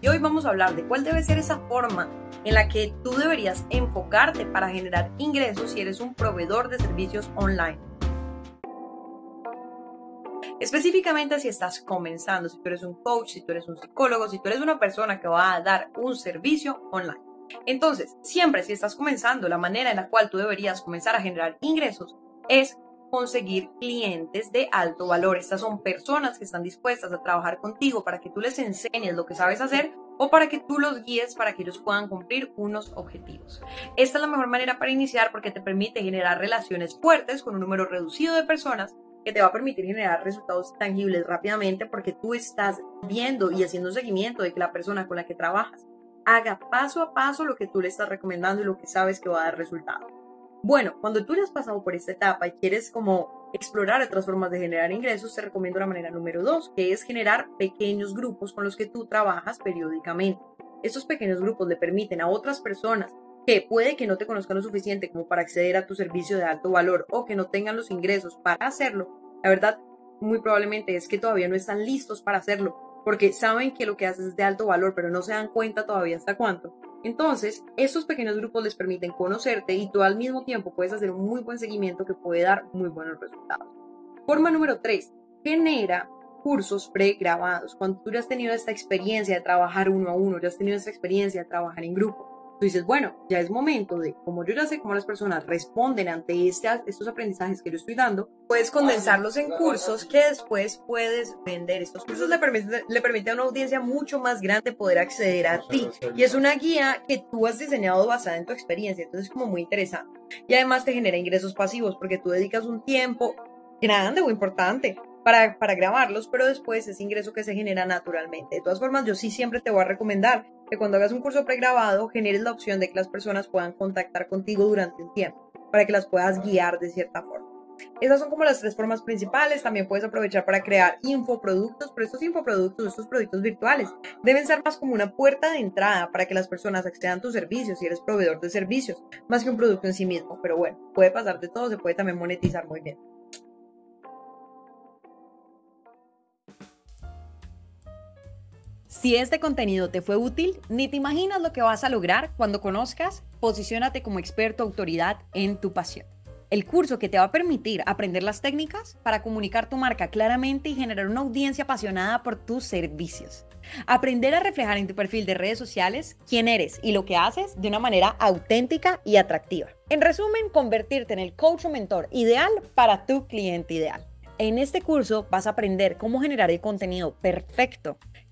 Y hoy vamos a hablar de cuál debe ser esa forma en la que tú deberías enfocarte para generar ingresos si eres un proveedor de servicios online. Específicamente si estás comenzando, si tú eres un coach, si tú eres un psicólogo, si tú eres una persona que va a dar un servicio online. Entonces, siempre si estás comenzando, la manera en la cual tú deberías comenzar a generar ingresos es conseguir clientes de alto valor. Estas son personas que están dispuestas a trabajar contigo para que tú les enseñes lo que sabes hacer o para que tú los guíes para que ellos puedan cumplir unos objetivos. Esta es la mejor manera para iniciar porque te permite generar relaciones fuertes con un número reducido de personas que te va a permitir generar resultados tangibles rápidamente porque tú estás viendo y haciendo seguimiento de que la persona con la que trabajas haga paso a paso lo que tú le estás recomendando y lo que sabes que va a dar resultado. Bueno, cuando tú has pasado por esta etapa y quieres como explorar otras formas de generar ingresos, te recomiendo la manera número dos, que es generar pequeños grupos con los que tú trabajas periódicamente. Estos pequeños grupos le permiten a otras personas que puede que no te conozcan lo suficiente como para acceder a tu servicio de alto valor o que no tengan los ingresos para hacerlo, la verdad, muy probablemente es que todavía no están listos para hacerlo, porque saben que lo que haces es de alto valor, pero no se dan cuenta todavía hasta cuánto. Entonces, estos pequeños grupos les permiten conocerte y tú al mismo tiempo puedes hacer un muy buen seguimiento que puede dar muy buenos resultados. Forma número 3. Genera cursos pregrabados. Cuando tú ya has tenido esta experiencia de trabajar uno a uno, ya has tenido esta experiencia de trabajar en grupo, tú dices, bueno, ya es momento de, como yo ya sé cómo las personas responden ante este, estos aprendizajes que yo estoy dando, puedes condensarlos en cursos que después puedes vender. Estos cursos le permiten, le permiten a una audiencia mucho más grande poder acceder a ti. Y es una guía que tú has diseñado basada en tu experiencia. Entonces es como muy interesante. Y además te genera ingresos pasivos porque tú dedicas un tiempo grande o importante para, para, grabarlos, pero después ese ingreso que se genera naturalmente. De todas formas, yo sí siempre te voy a recomendar que cuando hagas un curso pregrabado generes la opción de que las personas puedan contactar contigo durante un tiempo, para que las puedas guiar de cierta forma. Esas son como las tres formas principales. También puedes aprovechar para crear infoproductos, pero estos infoproductos, estos productos virtuales, deben ser más como una puerta de entrada para que las personas accedan a tus servicios si eres proveedor de servicios, más que un producto en sí mismo. Pero bueno, puede pasar de todo, se puede también monetizar muy bien. Si este contenido te fue útil, ni te imaginas lo que vas a lograr cuando conozcas Posiciónate como experto autoridad en tu pasión. El curso que te va a permitir aprender las técnicas para comunicar tu marca claramente y generar una audiencia apasionada por tus servicios. Aprender a reflejar en tu perfil de redes sociales quién eres y lo que haces de una manera auténtica y atractiva. En resumen, convertirte en el coach o mentor ideal para tu cliente ideal. En este curso vas a aprender cómo generar el contenido perfecto